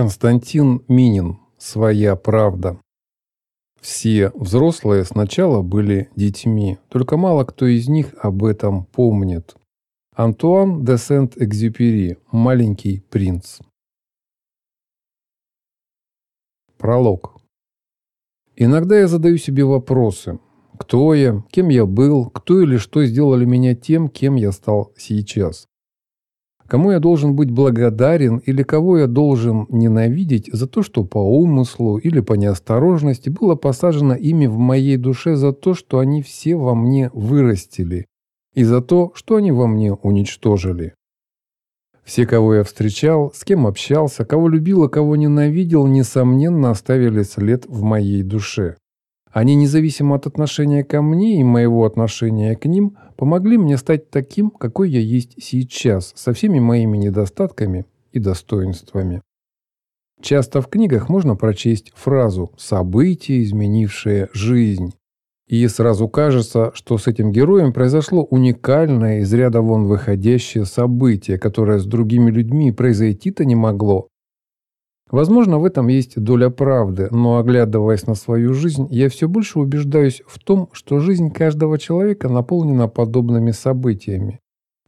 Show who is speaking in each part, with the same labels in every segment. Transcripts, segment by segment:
Speaker 1: Константин Минин. Своя правда. Все взрослые сначала были детьми, только мало кто из них об этом помнит. Антуан де Сент-Экзюпери. Маленький принц. Пролог. Иногда я задаю себе вопросы. Кто я? Кем я был? Кто или что сделали меня тем, кем я стал сейчас? Кому я должен быть благодарен или кого я должен ненавидеть за то, что по умыслу или по неосторожности было посажено ими в моей душе за то, что они все во мне вырастили, и за то, что они во мне уничтожили. Все, кого я встречал, с кем общался, кого любил, а кого ненавидел, несомненно оставили след в моей душе. Они, независимо от отношения ко мне и моего отношения к ним, помогли мне стать таким, какой я есть сейчас, со всеми моими недостатками и достоинствами. Часто в книгах можно прочесть фразу «событие, изменившее жизнь». И сразу кажется, что с этим героем произошло уникальное, из ряда вон выходящее событие, которое с другими людьми произойти-то не могло, Возможно, в этом есть доля правды, но оглядываясь на свою жизнь, я все больше убеждаюсь в том, что жизнь каждого человека наполнена подобными событиями.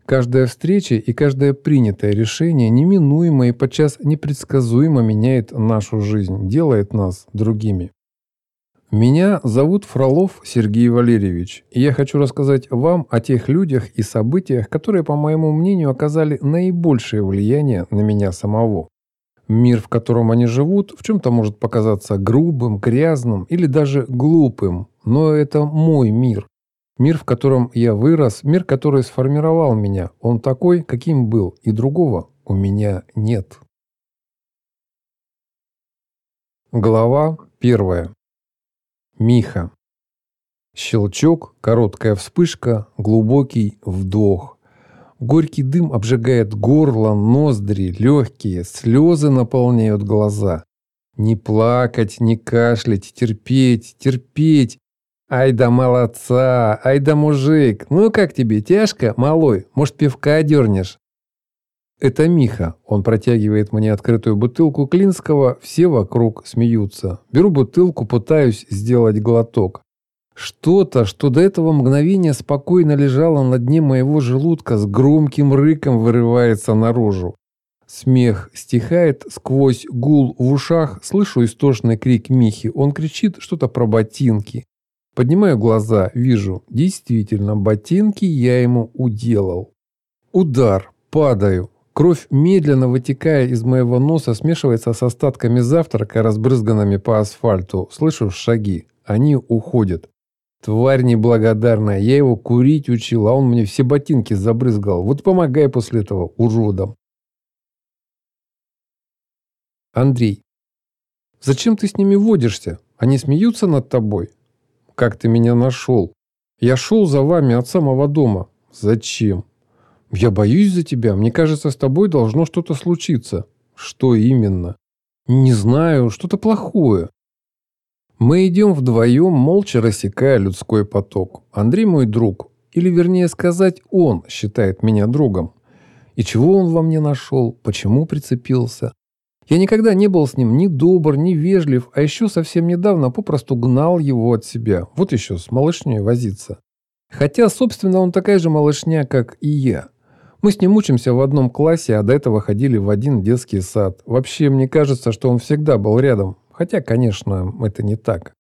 Speaker 1: Каждая встреча и каждое принятое решение неминуемо и подчас непредсказуемо меняет нашу жизнь, делает нас другими. Меня зовут Фролов Сергей Валерьевич, и я хочу рассказать вам о тех людях и событиях, которые, по моему мнению, оказали наибольшее влияние на меня самого. Мир, в котором они живут, в чем-то может показаться грубым, грязным или даже глупым, но это мой мир. Мир, в котором я вырос, мир, который сформировал меня. Он такой, каким был, и другого у меня нет. Глава первая. Миха. Щелчок, короткая вспышка, глубокий вдох. Горький дым обжигает горло, ноздри, легкие, слезы наполняют глаза. Не плакать, не кашлять, терпеть, терпеть. Ай да молодца, ай да мужик. Ну как тебе, тяжко, малой? Может, пивка дернешь? Это Миха. Он протягивает мне открытую бутылку Клинского. Все вокруг смеются. Беру бутылку, пытаюсь сделать глоток. Что-то, что до этого мгновения спокойно лежало на дне моего желудка, с громким рыком вырывается наружу. Смех стихает сквозь гул в ушах, слышу истошный крик Михи. Он кричит что-то про ботинки. Поднимаю глаза, вижу, действительно, ботинки я ему уделал. Удар, падаю. Кровь, медленно вытекая из моего носа, смешивается с остатками завтрака, разбрызганными по асфальту. Слышу шаги. Они уходят. Тварь неблагодарная, я его курить учил, а он мне все ботинки забрызгал. Вот помогай после этого уродам. Андрей. Зачем ты с ними водишься? Они смеются над тобой? Как ты меня нашел? Я шел за вами от самого дома. Зачем? Я боюсь за тебя. Мне кажется, с тобой должно что-то случиться. Что именно? Не знаю, что-то плохое. Мы идем вдвоем, молча рассекая людской поток. Андрей мой друг, или вернее сказать, он считает меня другом. И чего он во мне нашел, почему прицепился? Я никогда не был с ним ни добр, ни вежлив, а еще совсем недавно попросту гнал его от себя. Вот еще с малышней возиться. Хотя, собственно, он такая же малышня, как и я. Мы с ним учимся в одном классе, а до этого ходили в один детский сад. Вообще, мне кажется, что он всегда был рядом, Хотя, конечно, это не так.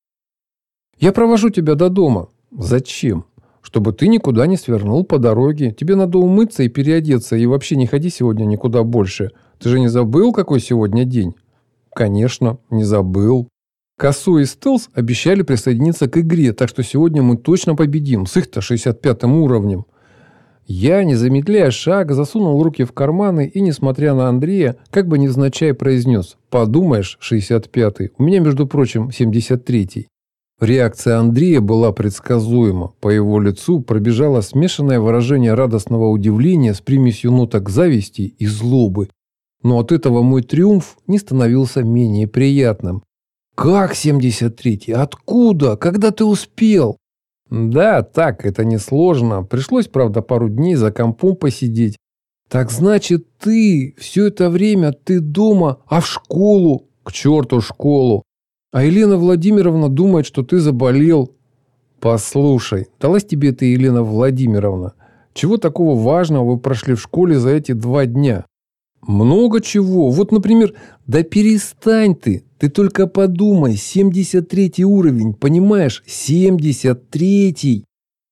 Speaker 1: Я провожу тебя до дома. Зачем? Чтобы ты никуда не свернул по дороге. Тебе надо умыться и переодеться, и вообще не ходи сегодня никуда больше. Ты же не забыл, какой сегодня день? Конечно, не забыл. Косу и Стелс обещали присоединиться к игре, так что сегодня мы точно победим с их-то 65 уровнем. Я, не замедляя шаг, засунул руки в карманы и, несмотря на Андрея, как бы невзначай произнес «Подумаешь, 65-й, у меня, между прочим, 73-й». Реакция Андрея была предсказуема. По его лицу пробежало смешанное выражение радостного удивления с примесью ноток зависти и злобы. Но от этого мой триумф не становился менее приятным. «Как 73-й? Откуда? Когда ты успел?» Да, так, это несложно. Пришлось, правда, пару дней за компом посидеть. Так значит, ты все это время ты дома, а в школу? К черту школу. А Елена Владимировна думает, что ты заболел. Послушай, далась тебе это Елена Владимировна. Чего такого важного вы прошли в школе за эти два дня? Много чего. Вот, например, да перестань ты. Ты только подумай. 73 уровень, понимаешь? 73.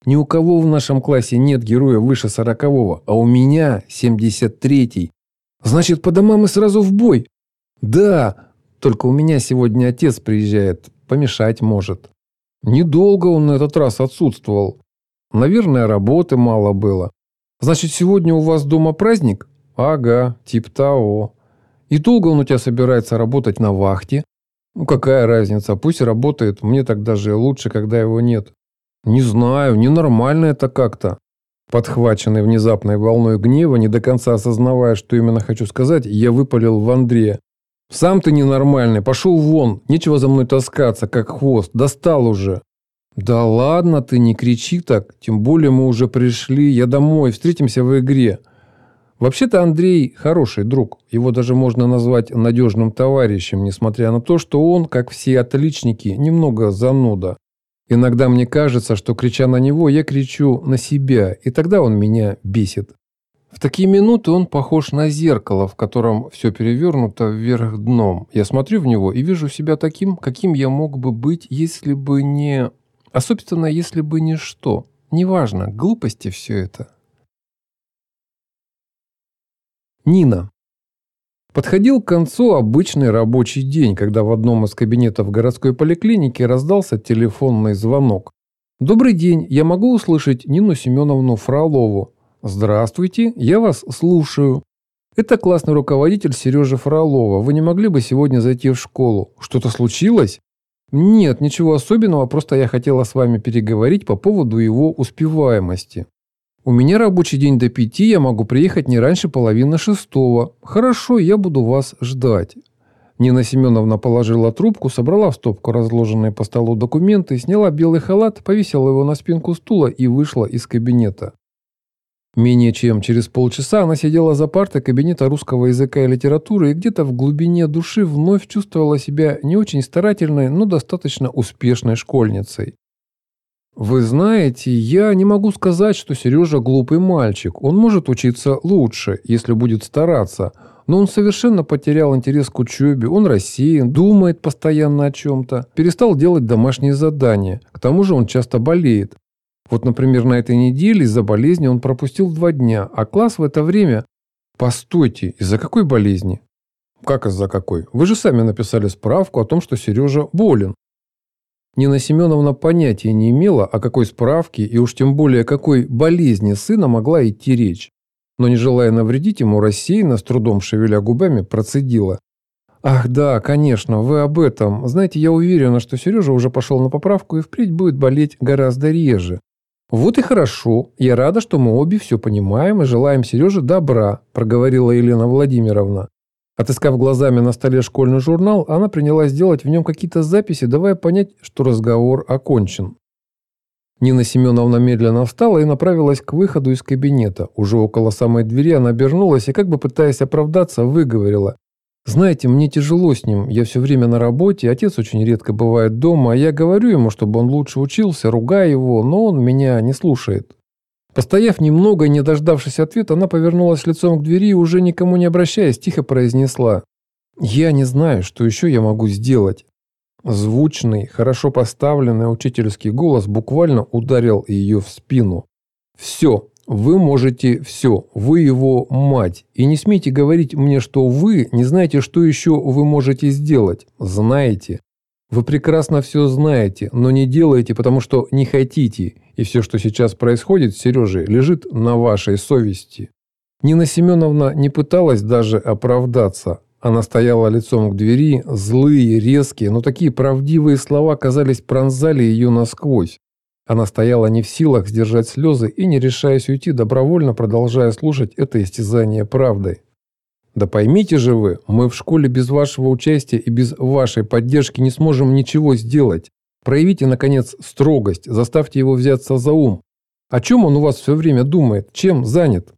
Speaker 1: Ни у кого в нашем классе нет героя выше 40 а у меня 73 Значит, по домам и сразу в бой. Да, только у меня сегодня отец приезжает. Помешать может. Недолго он на этот раз отсутствовал. Наверное, работы мало было. Значит, сегодня у вас дома праздник? Ага, тип того. И долго он у тебя собирается работать на вахте? Ну, какая разница, пусть работает, мне так даже лучше, когда его нет. Не знаю, ненормально это как-то. Подхваченный внезапной волной гнева, не до конца осознавая, что именно хочу сказать, я выпалил в Андрея. «Сам ты ненормальный, пошел вон, нечего за мной таскаться, как хвост, достал уже». «Да ладно ты, не кричи так, тем более мы уже пришли, я домой, встретимся в игре». Вообще-то Андрей хороший друг. Его даже можно назвать надежным товарищем, несмотря на то, что он, как все отличники, немного зануда. Иногда мне кажется, что крича на него, я кричу на себя, и тогда он меня бесит. В такие минуты он похож на зеркало, в котором все перевернуто вверх дном. Я смотрю в него и вижу себя таким, каким я мог бы быть, если бы не... А собственно, если бы не что. Неважно, глупости все это. Нина. Подходил к концу обычный рабочий день, когда в одном из кабинетов городской поликлиники раздался телефонный звонок. «Добрый день, я могу услышать Нину Семеновну Фролову?» «Здравствуйте, я вас слушаю». «Это классный руководитель Сережа Фролова. Вы не могли бы сегодня зайти в школу? Что-то случилось?» «Нет, ничего особенного, просто я хотела с вами переговорить по поводу его успеваемости». У меня рабочий день до пяти, я могу приехать не раньше половины шестого. Хорошо, я буду вас ждать. Нина Семеновна положила трубку, собрала в стопку разложенные по столу документы, сняла белый халат, повесила его на спинку стула и вышла из кабинета. Менее чем через полчаса она сидела за партой кабинета русского языка и литературы и где-то в глубине души вновь чувствовала себя не очень старательной, но достаточно успешной школьницей. Вы знаете, я не могу сказать, что Сережа глупый мальчик. Он может учиться лучше, если будет стараться. Но он совершенно потерял интерес к учебе, он рассеян, думает постоянно о чем-то, перестал делать домашние задания. К тому же он часто болеет. Вот, например, на этой неделе из-за болезни он пропустил два дня, а класс в это время... Постойте, из-за какой болезни? Как из-за какой? Вы же сами написали справку о том, что Сережа болен. Нина Семеновна понятия не имела, о какой справке и уж тем более о какой болезни сына могла идти речь. Но не желая навредить ему, рассеянно, с трудом шевеля губами, процедила. «Ах да, конечно, вы об этом. Знаете, я уверена, что Сережа уже пошел на поправку и впредь будет болеть гораздо реже». «Вот и хорошо. Я рада, что мы обе все понимаем и желаем Сереже добра», проговорила Елена Владимировна. Отыскав глазами на столе школьный журнал, она принялась делать в нем какие-то записи, давая понять, что разговор окончен. Нина Семеновна медленно встала и направилась к выходу из кабинета. Уже около самой двери она обернулась и, как бы пытаясь оправдаться, выговорила. «Знаете, мне тяжело с ним. Я все время на работе, отец очень редко бывает дома, а я говорю ему, чтобы он лучше учился, ругаю его, но он меня не слушает». Постояв немного и не дождавшись ответа, она повернулась лицом к двери и, уже никому не обращаясь, тихо произнесла «Я не знаю, что еще я могу сделать». Звучный, хорошо поставленный учительский голос буквально ударил ее в спину. «Все, вы можете все, вы его мать, и не смейте говорить мне, что вы не знаете, что еще вы можете сделать. Знаете. Вы прекрасно все знаете, но не делаете, потому что не хотите, и все, что сейчас происходит с Сережей, лежит на вашей совести. Нина Семеновна не пыталась даже оправдаться. Она стояла лицом к двери, злые, резкие, но такие правдивые слова, казались, пронзали ее насквозь. Она стояла не в силах сдержать слезы и, не решаясь уйти, добровольно продолжая слушать это истязание правдой. Да поймите же вы, мы в школе без вашего участия и без вашей поддержки не сможем ничего сделать. Проявите, наконец, строгость, заставьте его взяться за ум. О чем он у вас все время думает? Чем занят?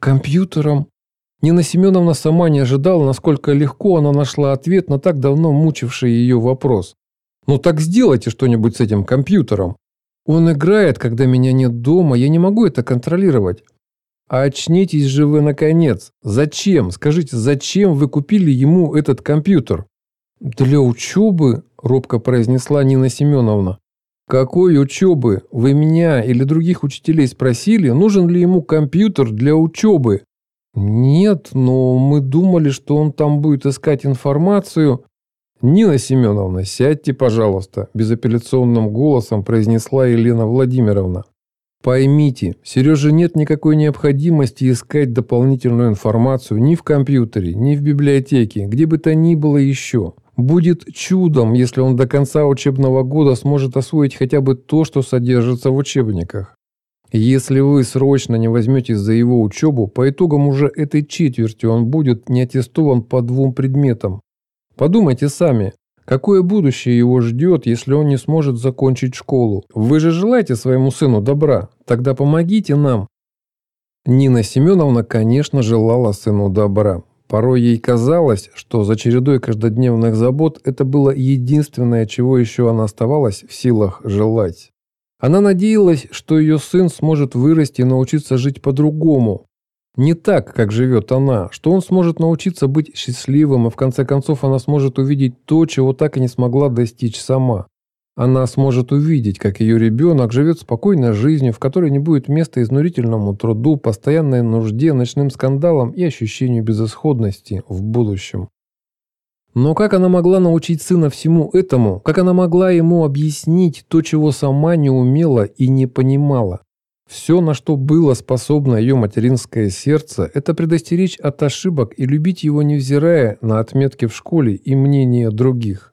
Speaker 1: Компьютером? Нина Семеновна сама не ожидала, насколько легко она нашла ответ на так давно мучивший ее вопрос. «Ну так сделайте что-нибудь с этим компьютером. Он играет, когда меня нет дома, я не могу это контролировать. А очнитесь же вы наконец. Зачем? Скажите, зачем вы купили ему этот компьютер? Для учебы, робко произнесла Нина Семеновна. Какой учебы? Вы меня или других учителей спросили, нужен ли ему компьютер для учебы? Нет, но мы думали, что он там будет искать информацию. Нина Семеновна, сядьте, пожалуйста, безапелляционным голосом произнесла Елена Владимировна. Поймите, Сереже нет никакой необходимости искать дополнительную информацию ни в компьютере, ни в библиотеке, где бы то ни было еще. Будет чудом, если он до конца учебного года сможет освоить хотя бы то, что содержится в учебниках. Если вы срочно не возьметесь за его учебу, по итогам уже этой четверти он будет не аттестован по двум предметам. Подумайте сами, какое будущее его ждет, если он не сможет закончить школу? Вы же желаете своему сыну добра, тогда помогите нам. Нина Семеновна, конечно, желала сыну добра. Порой ей казалось, что за чередой каждодневных забот это было единственное, чего еще она оставалась в силах желать. Она надеялась, что ее сын сможет вырасти и научиться жить по-другому. Не так, как живет она, что он сможет научиться быть счастливым, и в конце концов она сможет увидеть то, чего так и не смогла достичь сама. Она сможет увидеть, как ее ребенок живет спокойной жизнью, в которой не будет места изнурительному труду, постоянной нужде, ночным скандалам и ощущению безысходности в будущем. Но как она могла научить сына всему этому? Как она могла ему объяснить то, чего сама не умела и не понимала? Все, на что было способно ее материнское сердце, это предостеречь от ошибок и любить его, невзирая на отметки в школе и мнения других.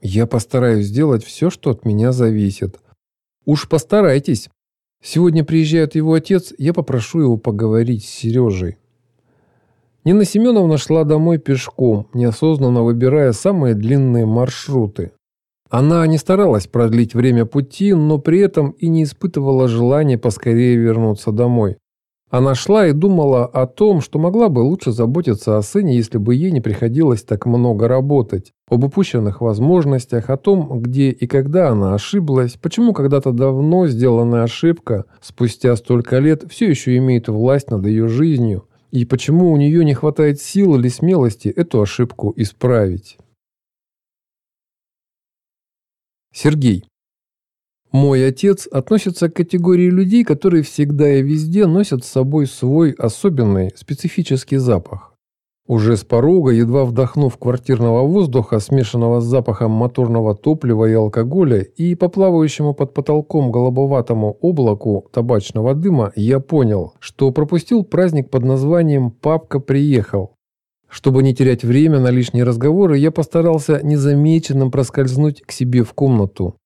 Speaker 1: Я постараюсь сделать все, что от меня зависит. Уж постарайтесь. Сегодня приезжает его отец, я попрошу его поговорить с Сережей. Нина Семеновна шла домой пешком, неосознанно выбирая самые длинные маршруты. Она не старалась продлить время пути, но при этом и не испытывала желания поскорее вернуться домой. Она шла и думала о том, что могла бы лучше заботиться о сыне, если бы ей не приходилось так много работать, об упущенных возможностях, о том, где и когда она ошиблась, почему когда-то давно сделанная ошибка спустя столько лет все еще имеет власть над ее жизнью, и почему у нее не хватает сил или смелости эту ошибку исправить. Сергей. Мой отец относится к категории людей, которые всегда и везде носят с собой свой особенный, специфический запах. Уже с порога, едва вдохнув квартирного воздуха, смешанного с запахом моторного топлива и алкоголя, и по плавающему под потолком голубоватому облаку табачного дыма, я понял, что пропустил праздник под названием «Папка приехал». Чтобы не терять время на лишние разговоры, я постарался незамеченным проскользнуть к себе в комнату.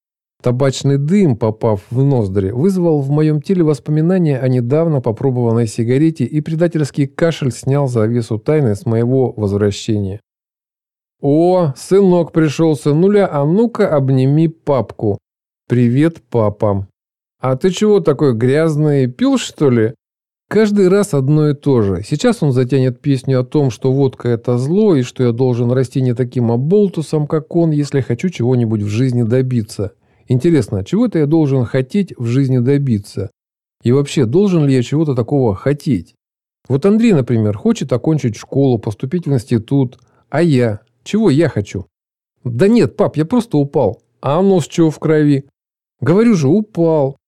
Speaker 1: Табачный дым, попав в ноздри, вызвал в моем теле воспоминания о недавно попробованной сигарете, и предательский кашель снял завесу тайны с моего возвращения. «О, сынок пришел, сынуля, а ну-ка обними папку». «Привет, папа». «А ты чего такой грязный, пил что ли?» Каждый раз одно и то же. Сейчас он затянет песню о том, что водка – это зло, и что я должен расти не таким оболтусом, как он, если хочу чего-нибудь в жизни добиться. Интересно, чего-то я должен хотеть в жизни добиться? И вообще, должен ли я чего-то такого хотеть? Вот Андрей, например, хочет окончить школу, поступить в институт. А я? Чего я хочу? Да нет, пап, я просто упал. А нос чего в крови? Говорю же, упал.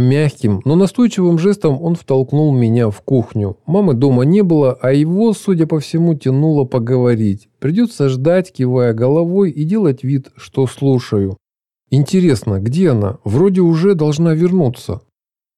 Speaker 1: Мягким, но настойчивым жестом он втолкнул меня в кухню. Мамы дома не было, а его, судя по всему, тянуло поговорить. Придется ждать, кивая головой и делать вид, что слушаю. Интересно, где она? Вроде уже должна вернуться.